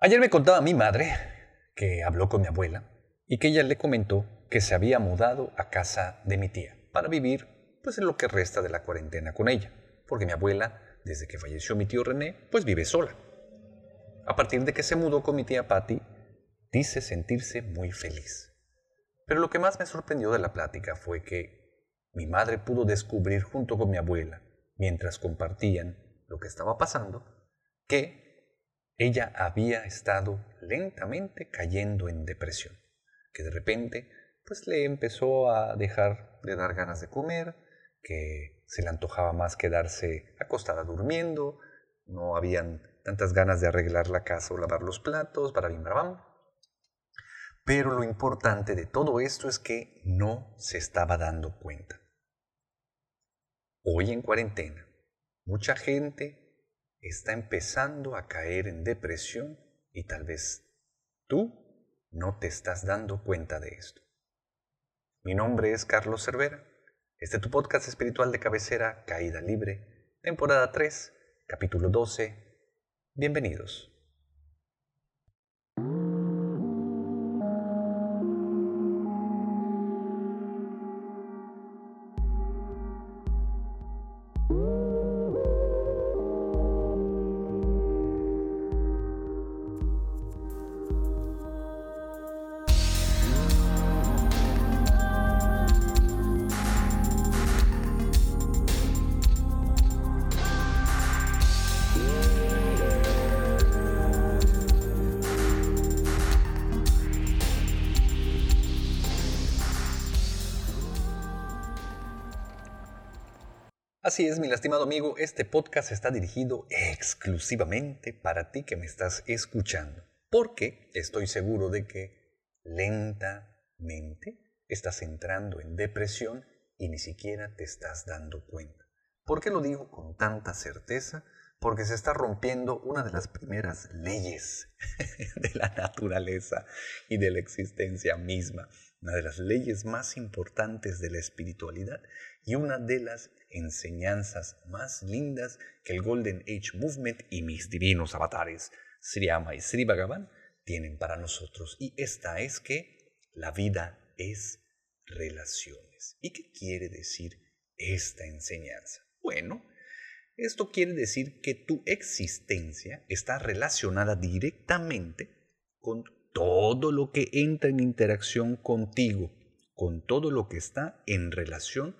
Ayer me contaba mi madre que habló con mi abuela y que ella le comentó que se había mudado a casa de mi tía para vivir pues en lo que resta de la cuarentena con ella, porque mi abuela, desde que falleció mi tío René, pues vive sola. A partir de que se mudó con mi tía Patty, dice sentirse muy feliz. Pero lo que más me sorprendió de la plática fue que mi madre pudo descubrir junto con mi abuela, mientras compartían lo que estaba pasando, que ella había estado lentamente cayendo en depresión, que de repente pues le empezó a dejar de dar ganas de comer, que se le antojaba más quedarse acostada durmiendo, no habían tantas ganas de arreglar la casa o lavar los platos, para bim, Pero lo importante de todo esto es que no se estaba dando cuenta. Hoy en cuarentena, mucha gente está empezando a caer en depresión y tal vez tú no te estás dando cuenta de esto. Mi nombre es Carlos Cervera. Este es tu podcast espiritual de cabecera Caída Libre, temporada 3, capítulo 12. Bienvenidos. Así es, mi lastimado amigo, este podcast está dirigido exclusivamente para ti que me estás escuchando, porque estoy seguro de que lentamente estás entrando en depresión y ni siquiera te estás dando cuenta. ¿Por qué lo digo con tanta certeza? Porque se está rompiendo una de las primeras leyes de la naturaleza y de la existencia misma, una de las leyes más importantes de la espiritualidad y una de las enseñanzas más lindas que el Golden Age Movement y mis divinos avatares, Sriyama y Sri Bhagavan, tienen para nosotros. Y esta es que la vida es relaciones. ¿Y qué quiere decir esta enseñanza? Bueno, esto quiere decir que tu existencia está relacionada directamente con todo lo que entra en interacción contigo, con todo lo que está en relación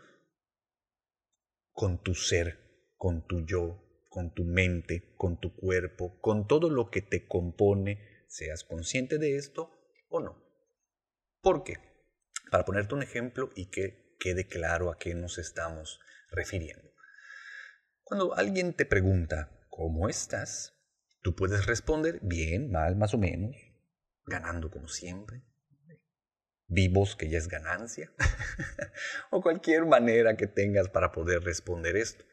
con tu ser, con tu yo, con tu mente, con tu cuerpo, con todo lo que te compone, seas consciente de esto o no. ¿Por qué? Para ponerte un ejemplo y que quede claro a qué nos estamos refiriendo. Cuando alguien te pregunta, ¿cómo estás? Tú puedes responder bien, mal, más o menos, ganando como siempre, vivos, que ya es ganancia, o cualquier manera que tengas para poder responder esto.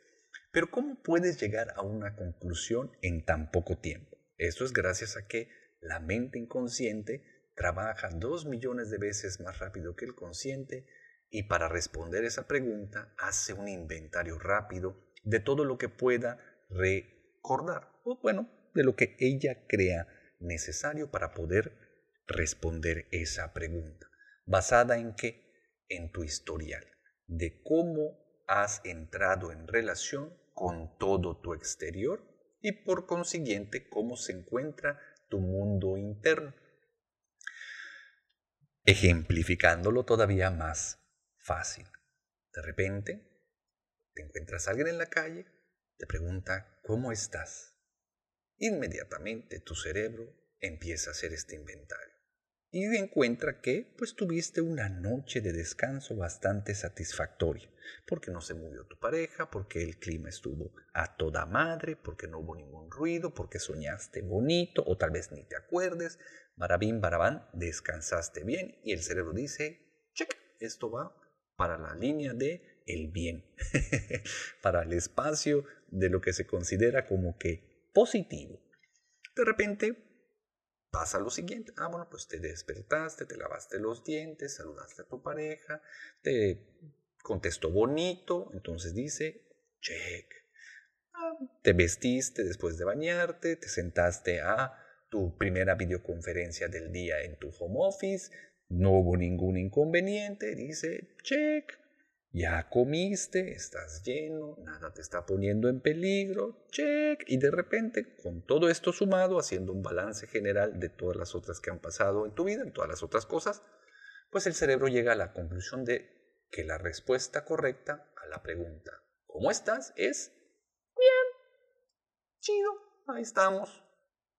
Pero ¿cómo puedes llegar a una conclusión en tan poco tiempo? Esto es gracias a que la mente inconsciente trabaja dos millones de veces más rápido que el consciente y para responder esa pregunta hace un inventario rápido de todo lo que pueda recordar, o bueno, de lo que ella crea necesario para poder responder esa pregunta basada en qué? En tu historial, de cómo has entrado en relación con todo tu exterior y por consiguiente cómo se encuentra tu mundo interno. Ejemplificándolo todavía más fácil. De repente, te encuentras a alguien en la calle, te pregunta, ¿cómo estás? Inmediatamente tu cerebro empieza a hacer este inventario y encuentra que pues tuviste una noche de descanso bastante satisfactoria, porque no se movió tu pareja, porque el clima estuvo a toda madre, porque no hubo ningún ruido, porque soñaste bonito o tal vez ni te acuerdes, barabín, barabán, descansaste bien y el cerebro dice, check, esto va para la línea de el bien, para el espacio de lo que se considera como que positivo. De repente pasa lo siguiente. Ah, bueno, pues te despertaste, te lavaste los dientes, saludaste a tu pareja, te contestó bonito, entonces dice, check. Ah, te vestiste después de bañarte, te sentaste a tu primera videoconferencia del día en tu home office, no hubo ningún inconveniente, dice, check, ya comiste, estás lleno, nada te está poniendo en peligro, check, y de repente, con todo esto sumado, haciendo un balance general de todas las otras que han pasado en tu vida, en todas las otras cosas, pues el cerebro llega a la conclusión de que la respuesta correcta a la pregunta ¿cómo estás? es bien, chido, ahí estamos,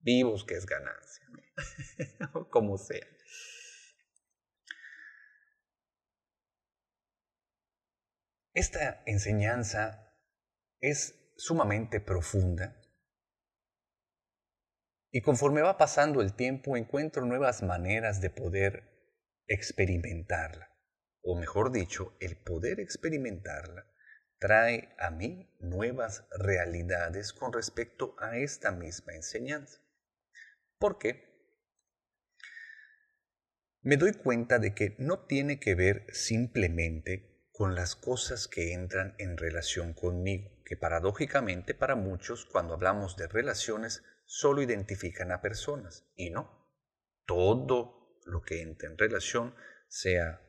vivos que es ganancia, como sea. Esta enseñanza es sumamente profunda y conforme va pasando el tiempo encuentro nuevas maneras de poder experimentarla. O mejor dicho, el poder experimentarla trae a mí nuevas realidades con respecto a esta misma enseñanza. ¿Por qué? Me doy cuenta de que no tiene que ver simplemente con las cosas que entran en relación conmigo, que paradójicamente para muchos cuando hablamos de relaciones solo identifican a personas y no. Todo lo que entra en relación, sea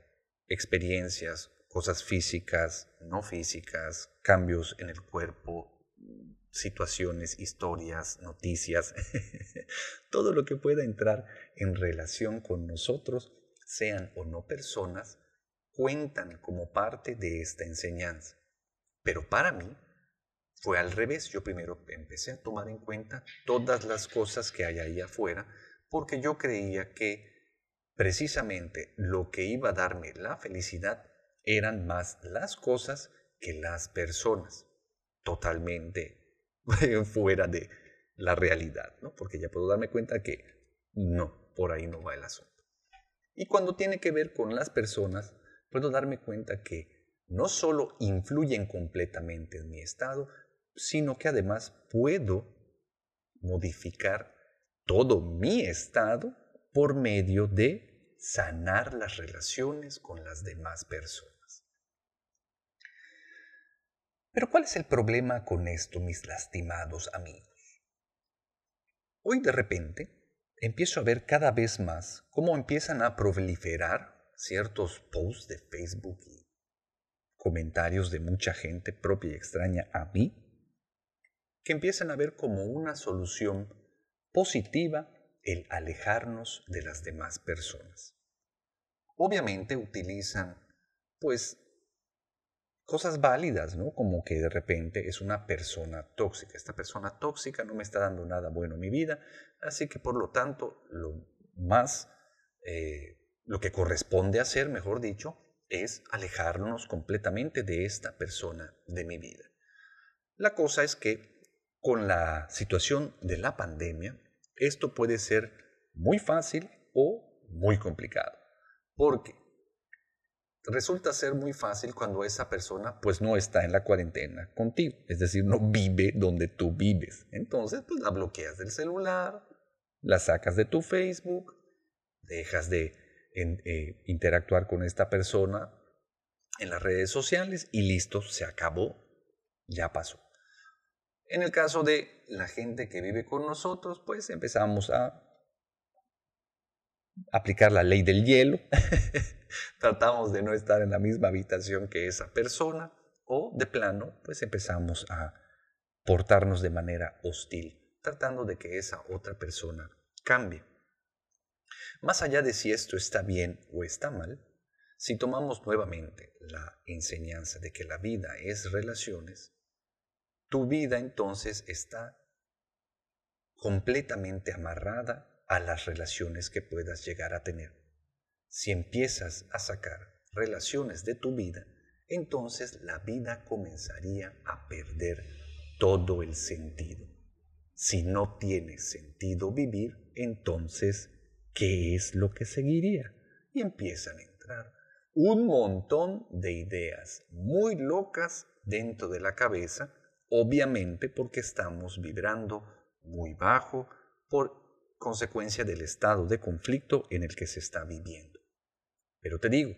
experiencias, cosas físicas, no físicas, cambios en el cuerpo, situaciones, historias, noticias, todo lo que pueda entrar en relación con nosotros, sean o no personas, cuentan como parte de esta enseñanza. Pero para mí fue al revés. Yo primero empecé a tomar en cuenta todas las cosas que hay ahí afuera porque yo creía que precisamente lo que iba a darme la felicidad eran más las cosas que las personas. Totalmente fuera de la realidad, ¿no? Porque ya puedo darme cuenta que no, por ahí no va el asunto. Y cuando tiene que ver con las personas, puedo darme cuenta que no solo influyen completamente en mi estado, sino que además puedo modificar todo mi estado por medio de sanar las relaciones con las demás personas. Pero ¿cuál es el problema con esto, mis lastimados amigos? Hoy de repente empiezo a ver cada vez más cómo empiezan a proliferar ciertos posts de Facebook y comentarios de mucha gente propia y extraña a mí, que empiezan a ver como una solución positiva el alejarnos de las demás personas. Obviamente utilizan, pues, cosas válidas, ¿no? Como que de repente es una persona tóxica. Esta persona tóxica no me está dando nada bueno en mi vida, así que por lo tanto, lo más eh, lo que corresponde hacer, mejor dicho, es alejarnos completamente de esta persona de mi vida. La cosa es que con la situación de la pandemia, esto puede ser muy fácil o muy complicado. Porque resulta ser muy fácil cuando esa persona pues no está en la cuarentena contigo, es decir, no vive donde tú vives. Entonces, pues la bloqueas del celular, la sacas de tu Facebook, dejas de en, eh, interactuar con esta persona en las redes sociales y listo, se acabó, ya pasó. En el caso de la gente que vive con nosotros, pues empezamos a aplicar la ley del hielo, tratamos de no estar en la misma habitación que esa persona o de plano, pues empezamos a portarnos de manera hostil, tratando de que esa otra persona cambie. Más allá de si esto está bien o está mal, si tomamos nuevamente la enseñanza de que la vida es relaciones, tu vida entonces está completamente amarrada a las relaciones que puedas llegar a tener. Si empiezas a sacar relaciones de tu vida, entonces la vida comenzaría a perder todo el sentido. Si no tiene sentido vivir, entonces ¿qué es lo que seguiría? Y empiezan a entrar un montón de ideas muy locas dentro de la cabeza, obviamente porque estamos vibrando muy bajo por consecuencia del estado de conflicto en el que se está viviendo. Pero te digo,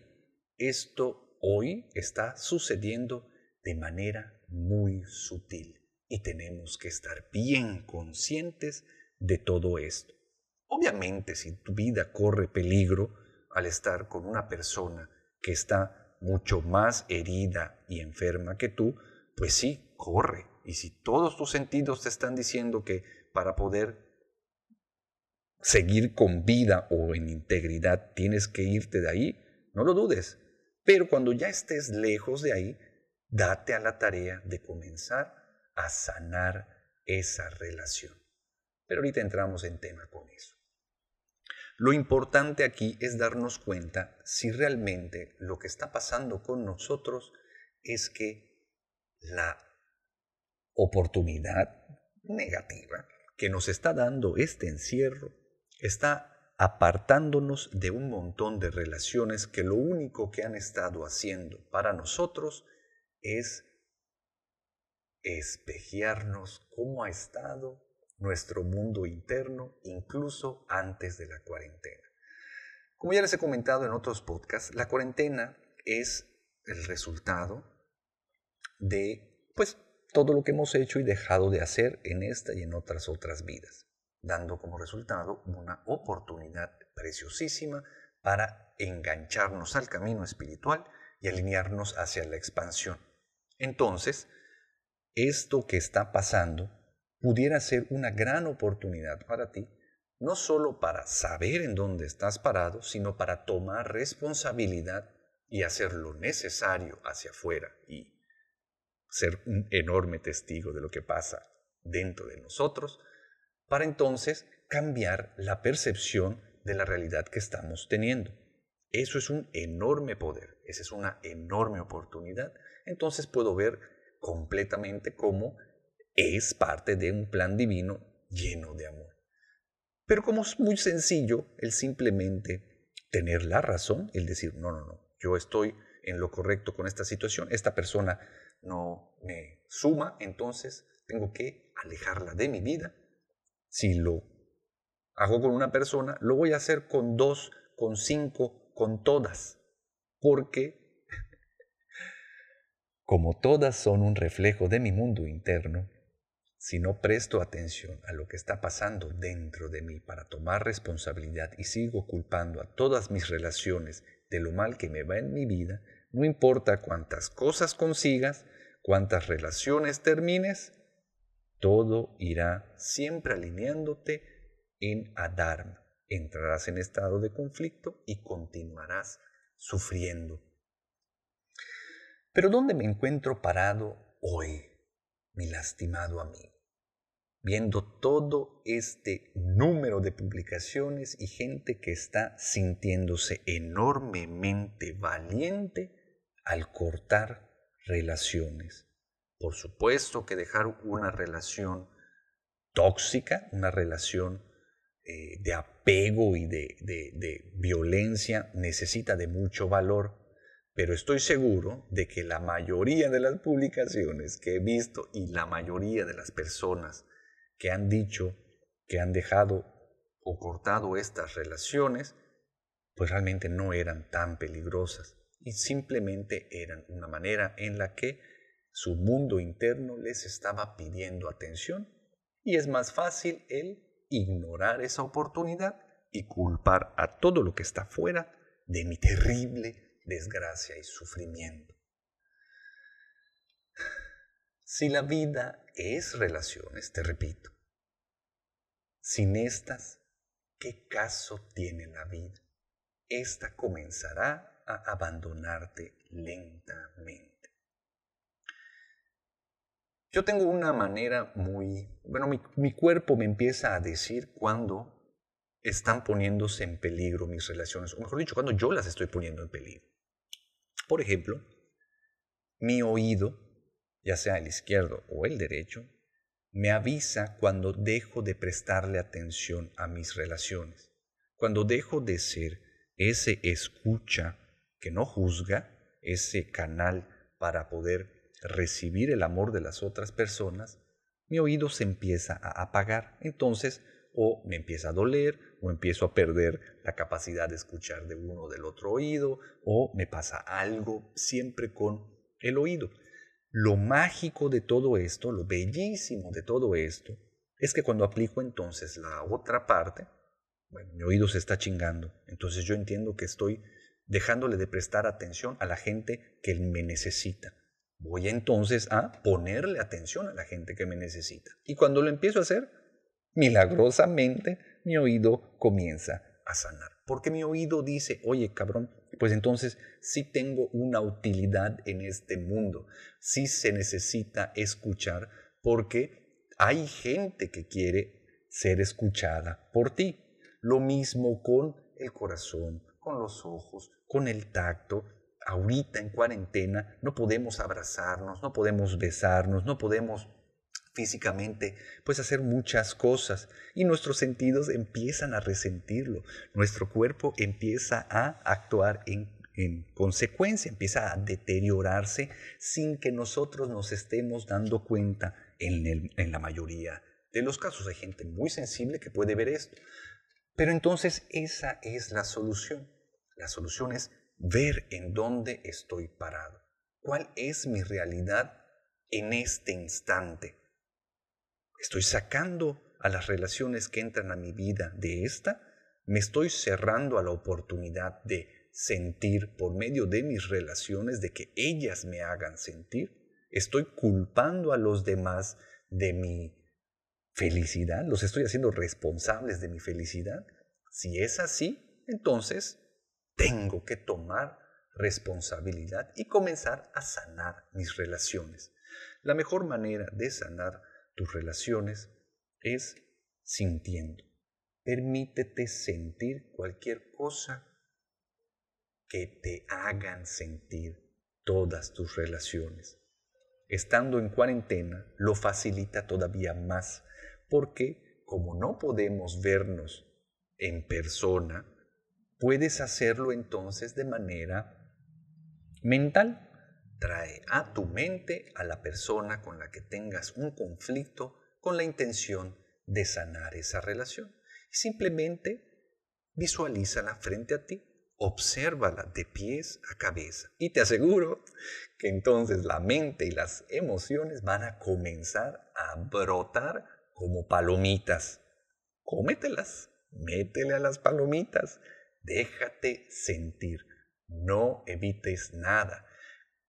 esto hoy está sucediendo de manera muy sutil y tenemos que estar bien conscientes de todo esto Obviamente, si tu vida corre peligro al estar con una persona que está mucho más herida y enferma que tú, pues sí, corre. Y si todos tus sentidos te están diciendo que para poder seguir con vida o en integridad tienes que irte de ahí, no lo dudes. Pero cuando ya estés lejos de ahí, date a la tarea de comenzar a sanar esa relación. Pero ahorita entramos en tema con eso. Lo importante aquí es darnos cuenta si realmente lo que está pasando con nosotros es que la oportunidad negativa que nos está dando este encierro está apartándonos de un montón de relaciones que lo único que han estado haciendo para nosotros es espejearnos cómo ha estado nuestro mundo interno incluso antes de la cuarentena. Como ya les he comentado en otros podcasts, la cuarentena es el resultado de pues todo lo que hemos hecho y dejado de hacer en esta y en otras otras vidas, dando como resultado una oportunidad preciosísima para engancharnos al camino espiritual y alinearnos hacia la expansión. Entonces, esto que está pasando pudiera ser una gran oportunidad para ti, no solo para saber en dónde estás parado, sino para tomar responsabilidad y hacer lo necesario hacia afuera y ser un enorme testigo de lo que pasa dentro de nosotros, para entonces cambiar la percepción de la realidad que estamos teniendo. Eso es un enorme poder, esa es una enorme oportunidad. Entonces puedo ver completamente cómo es parte de un plan divino lleno de amor. Pero como es muy sencillo el simplemente tener la razón, el decir, no, no, no, yo estoy en lo correcto con esta situación, esta persona no me suma, entonces tengo que alejarla de mi vida. Si lo hago con una persona, lo voy a hacer con dos, con cinco, con todas, porque como todas son un reflejo de mi mundo interno, si no presto atención a lo que está pasando dentro de mí para tomar responsabilidad y sigo culpando a todas mis relaciones de lo mal que me va en mi vida, no importa cuántas cosas consigas, cuántas relaciones termines, todo irá siempre alineándote en Adharma. Entrarás en estado de conflicto y continuarás sufriendo. Pero ¿dónde me encuentro parado hoy, mi lastimado amigo? viendo todo este número de publicaciones y gente que está sintiéndose enormemente valiente al cortar relaciones. Por supuesto que dejar una relación tóxica, una relación eh, de apego y de, de violencia necesita de mucho valor, pero estoy seguro de que la mayoría de las publicaciones que he visto y la mayoría de las personas que han dicho que han dejado o cortado estas relaciones, pues realmente no eran tan peligrosas y simplemente eran una manera en la que su mundo interno les estaba pidiendo atención. Y es más fácil el ignorar esa oportunidad y culpar a todo lo que está fuera de mi terrible desgracia y sufrimiento. Si la vida es relaciones, te repito, sin estas, ¿qué caso tiene la vida? Esta comenzará a abandonarte lentamente. Yo tengo una manera muy, bueno, mi, mi cuerpo me empieza a decir cuando están poniéndose en peligro mis relaciones, o mejor dicho, cuando yo las estoy poniendo en peligro. Por ejemplo, mi oído, ya sea el izquierdo o el derecho, me avisa cuando dejo de prestarle atención a mis relaciones, cuando dejo de ser ese escucha que no juzga, ese canal para poder recibir el amor de las otras personas, mi oído se empieza a apagar. Entonces, o me empieza a doler, o empiezo a perder la capacidad de escuchar de uno o del otro oído, o me pasa algo siempre con el oído. Lo mágico de todo esto, lo bellísimo de todo esto, es que cuando aplico entonces la otra parte, mi oído se está chingando. Entonces yo entiendo que estoy dejándole de prestar atención a la gente que me necesita. Voy entonces a ponerle atención a la gente que me necesita. Y cuando lo empiezo a hacer, milagrosamente mi oído comienza a sanar. Porque mi oído dice, oye cabrón, pues entonces sí tengo una utilidad en este mundo. Sí se necesita escuchar porque hay gente que quiere ser escuchada por ti. Lo mismo con el corazón, con los ojos, con el tacto. Ahorita en cuarentena no podemos abrazarnos, no podemos besarnos, no podemos físicamente, pues hacer muchas cosas y nuestros sentidos empiezan a resentirlo, nuestro cuerpo empieza a actuar en, en, consecuencia, empieza a deteriorarse sin que nosotros nos estemos dando cuenta en la mayoría de los casos. Hay gente muy sensible que puede ver esto, pero entonces esa es la solución. La solución es ver en dónde estoy parado, cuál es mi realidad en este instante. ¿Estoy sacando a las relaciones que entran a mi vida de esta? ¿Me estoy cerrando a la oportunidad de sentir por medio de mis relaciones, de que ellas me hagan sentir? ¿Estoy culpando a los demás de mi felicidad? ¿Los estoy haciendo responsables de mi felicidad? Si es así, entonces tengo que tomar responsabilidad y comenzar a sanar mis relaciones. La mejor manera de sanar tus relaciones es sintiendo. Permítete sentir cualquier cosa que te hagan sentir todas tus relaciones. Estando en cuarentena lo facilita todavía más porque como no podemos vernos en persona, puedes hacerlo entonces de manera mental. Trae a tu mente a la persona con la que tengas un conflicto con la intención de sanar esa relación. Simplemente visualízala frente a ti, obsérvala de pies a cabeza. Y te aseguro que entonces la mente y las emociones van a comenzar a brotar como palomitas. Cómetelas, métele a las palomitas, déjate sentir, no evites nada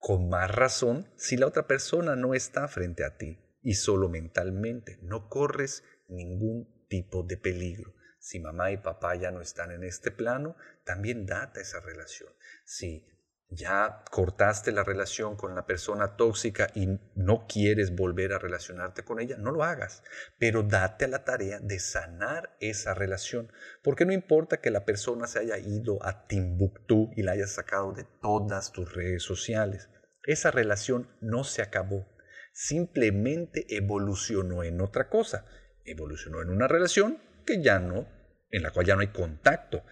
con más razón si la otra persona no está frente a ti y solo mentalmente. No corres ningún tipo de peligro. Si mamá y papá ya no están en este plano, también date esa relación. Si ya cortaste la relación con la persona tóxica y no quieres volver a relacionarte con ella, no lo hagas, pero date a la tarea de sanar esa relación, porque no importa que la persona se haya ido a Timbuktu y la hayas sacado de todas tus redes sociales, esa relación no se acabó, simplemente evolucionó en otra cosa, evolucionó en una relación que ya no, en la cual ya no hay contacto,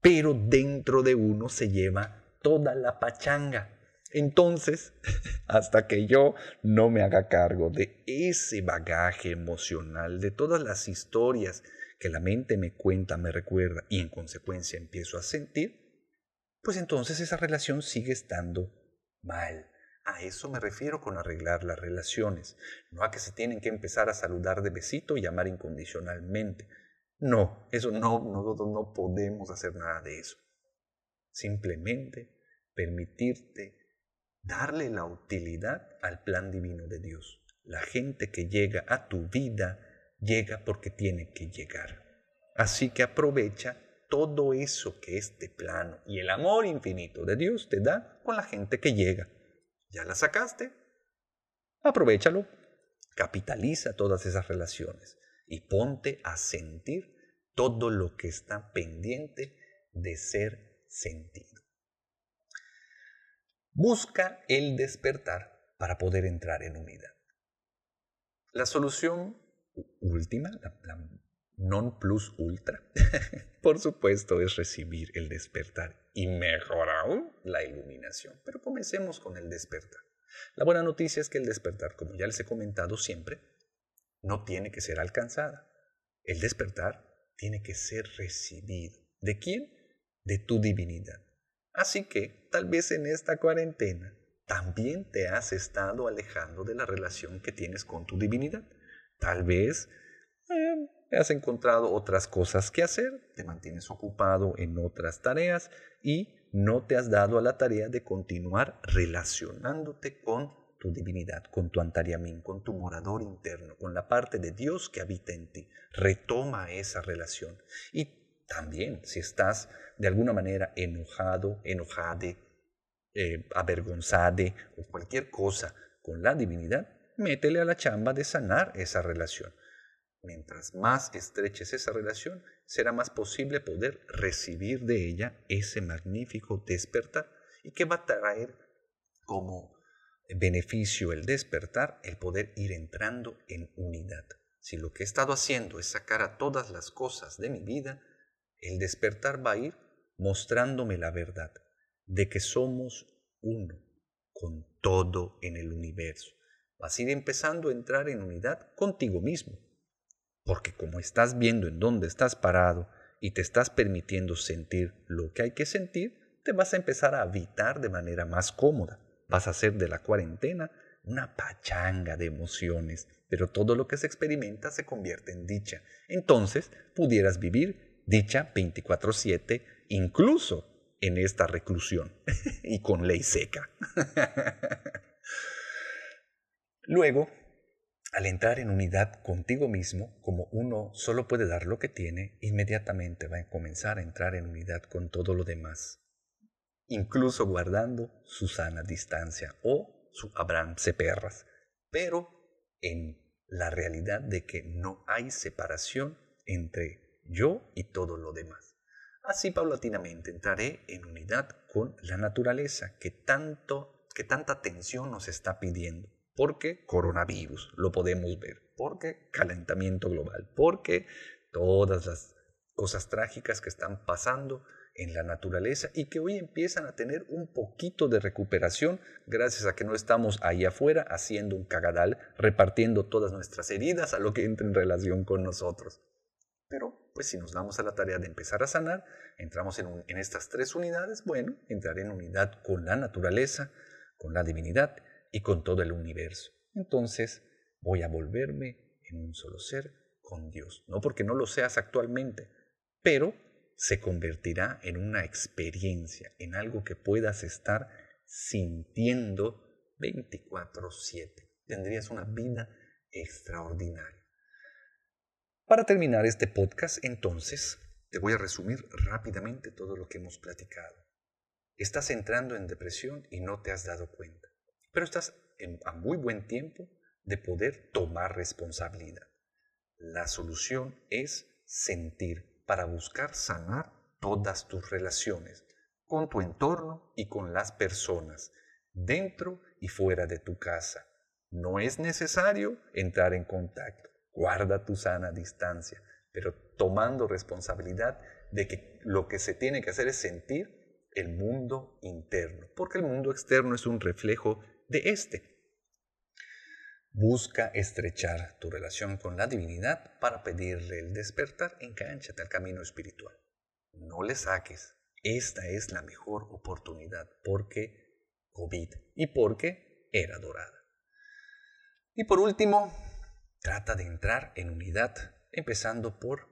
pero dentro de uno se lleva toda la pachanga. Entonces, hasta que yo no me haga cargo de ese bagaje emocional, de todas las historias que la mente me cuenta, me recuerda y en consecuencia empiezo a sentir, pues entonces esa relación sigue estando mal. A eso me refiero con arreglar las relaciones, no a que se tienen que empezar a saludar de besito y amar incondicionalmente. No, eso no, nosotros no podemos hacer nada de eso. Simplemente permitirte darle la utilidad al plan divino de Dios. La gente que llega a tu vida llega porque tiene que llegar. Así que aprovecha todo eso que este plano y el amor infinito de Dios te da con la gente que llega. ¿Ya la sacaste? Aprovechalo, capitaliza todas esas relaciones y ponte a sentir todo lo que está pendiente de ser sentido. Busca el despertar para poder entrar en unidad. La solución última, la, non plus ultra, por supuesto, es recibir el despertar y mejor aún la iluminación. Pero comencemos con el despertar. La buena noticia es que el despertar, como ya les he comentado siempre, no tiene que ser alcanzada. El despertar tiene que ser recibido. ¿De quién? De tu divinidad. Así que tal vez en esta cuarentena también te has estado alejando de la relación que tienes con tu divinidad. Tal vez eh, has encontrado otras cosas que hacer, te mantienes ocupado en otras tareas y no te has dado a la tarea de continuar relacionándote con tu divinidad, con tu antariamín, con tu morador interno, con la parte de Dios que habita en ti. Retoma esa relación. Y también si estás de alguna manera enojado, enojade, eh, avergonzade o cualquier cosa con la divinidad, métele a la chamba de sanar esa relación. Mientras más estreches esa relación, será más posible poder recibir de ella ese magnífico despertar y que va a traer como beneficio el despertar el poder ir entrando en unidad. Si lo que he estado haciendo es sacar a todas las cosas de mi vida, el despertar va a ir mostrándome la verdad de que somos uno con todo en el universo. Vas a ir empezando a entrar en unidad contigo mismo porque como estás viendo en dónde estás parado y te estás permitiendo sentir lo que hay que sentir, te vas a empezar a habitar de manera más cómoda. Vas a hacer de la cuarentena una pachanga de emociones, pero todo lo que se experimenta se convierte en dicha. Entonces pudieras vivir dicha 24/7, incluso en esta reclusión y con ley seca. Luego, al entrar en unidad contigo mismo, como uno solo puede dar lo que tiene, inmediatamente va a comenzar a entrar en unidad con todo lo demás, incluso guardando su sana distancia o su Abraham perras, pero en la realidad de que no hay separación entre yo y todo lo demás. Así paulatinamente entraré en unidad con la naturaleza que tanto que tanta atención nos está pidiendo porque coronavirus, lo podemos ver, porque calentamiento global, porque todas las cosas trágicas que están pasando en la naturaleza y que hoy empiezan a tener un poquito de recuperación gracias a que no estamos ahí afuera haciendo un cagadal, repartiendo todas nuestras heridas a lo que entra en relación con nosotros. Pero, pues si nos damos a la tarea de empezar a sanar, entramos en, en estas tres unidades, bueno, entrar en unidad con la naturaleza, con la divinidad y con todo el universo. Entonces voy a volverme en un solo ser con Dios. No porque no lo seas actualmente, pero se convertirá en una experiencia, en algo que puedas estar sintiendo 24/7. Tendrías una vida extraordinaria. Para terminar este podcast, entonces, te voy a resumir rápidamente todo lo que hemos platicado. Estás entrando en depresión y no te has dado cuenta pero estás a muy buen tiempo de poder tomar responsabilidad. La solución es sentir para buscar sanar todas tus relaciones con tu entorno y con las personas, dentro y fuera de tu casa. No es necesario entrar en contacto. Guarda tu sana distancia, pero tomando responsabilidad de que lo que se tiene que hacer es sentir el mundo interno, porque el mundo externo es un reflejo de éste. Busca estrechar tu relación con la divinidad para pedirle el despertar, encánchate al camino espiritual. No le saques. Esta es la mejor oportunidad porque COVID y porque era dorada. Y por último, trata de entrar en unidad, empezando por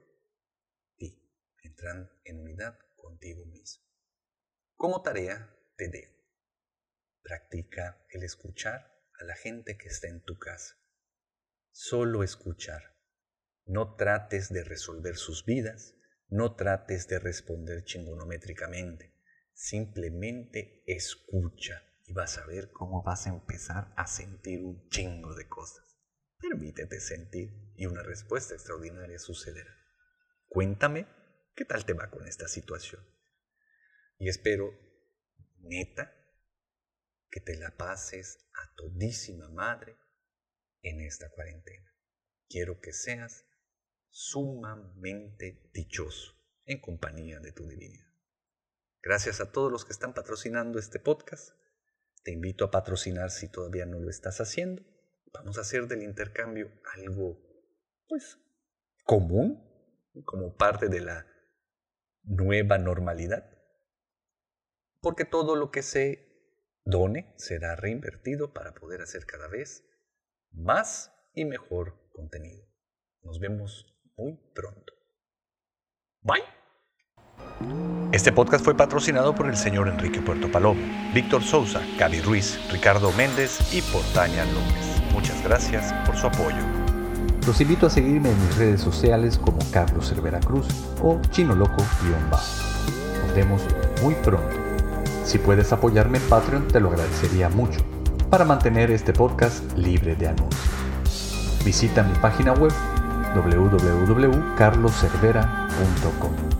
ti. Entrar en unidad contigo mismo. Como tarea te dejo Practica el escuchar a la gente que está en tu casa. Solo escuchar. No trates de resolver sus vidas, no trates de responder chingonométricamente. Simplemente escucha y vas a ver cómo vas a empezar a sentir un chingo de cosas. Permítete sentir y una respuesta extraordinaria sucederá. Cuéntame qué tal te va con esta situación. Y espero, neta, que te la pases a todísima madre en esta cuarentena. Quiero que seas sumamente dichoso en compañía de tu divinidad. Gracias a todos los que están patrocinando este podcast. Te invito a patrocinar si todavía no lo estás haciendo. Vamos a hacer del intercambio algo, pues, común, como parte de la nueva normalidad. Porque todo lo que se done será reinvertido para poder hacer cada vez más y mejor contenido. Nos vemos muy pronto. Bye. Este podcast fue patrocinado por el señor Enrique Puerto Palomo, Víctor Souza, Cali Ruiz, Ricardo Méndez y Portaña López. Muchas gracias por su apoyo. Los invito a seguirme en mis redes sociales como Carlos Cervera Cruz o Chino Loco-Bajo. Nos vemos muy pronto. Si puedes apoyarme en Patreon te lo agradecería mucho para mantener este podcast libre de anuncios. Visita mi página web www.carloservera.com.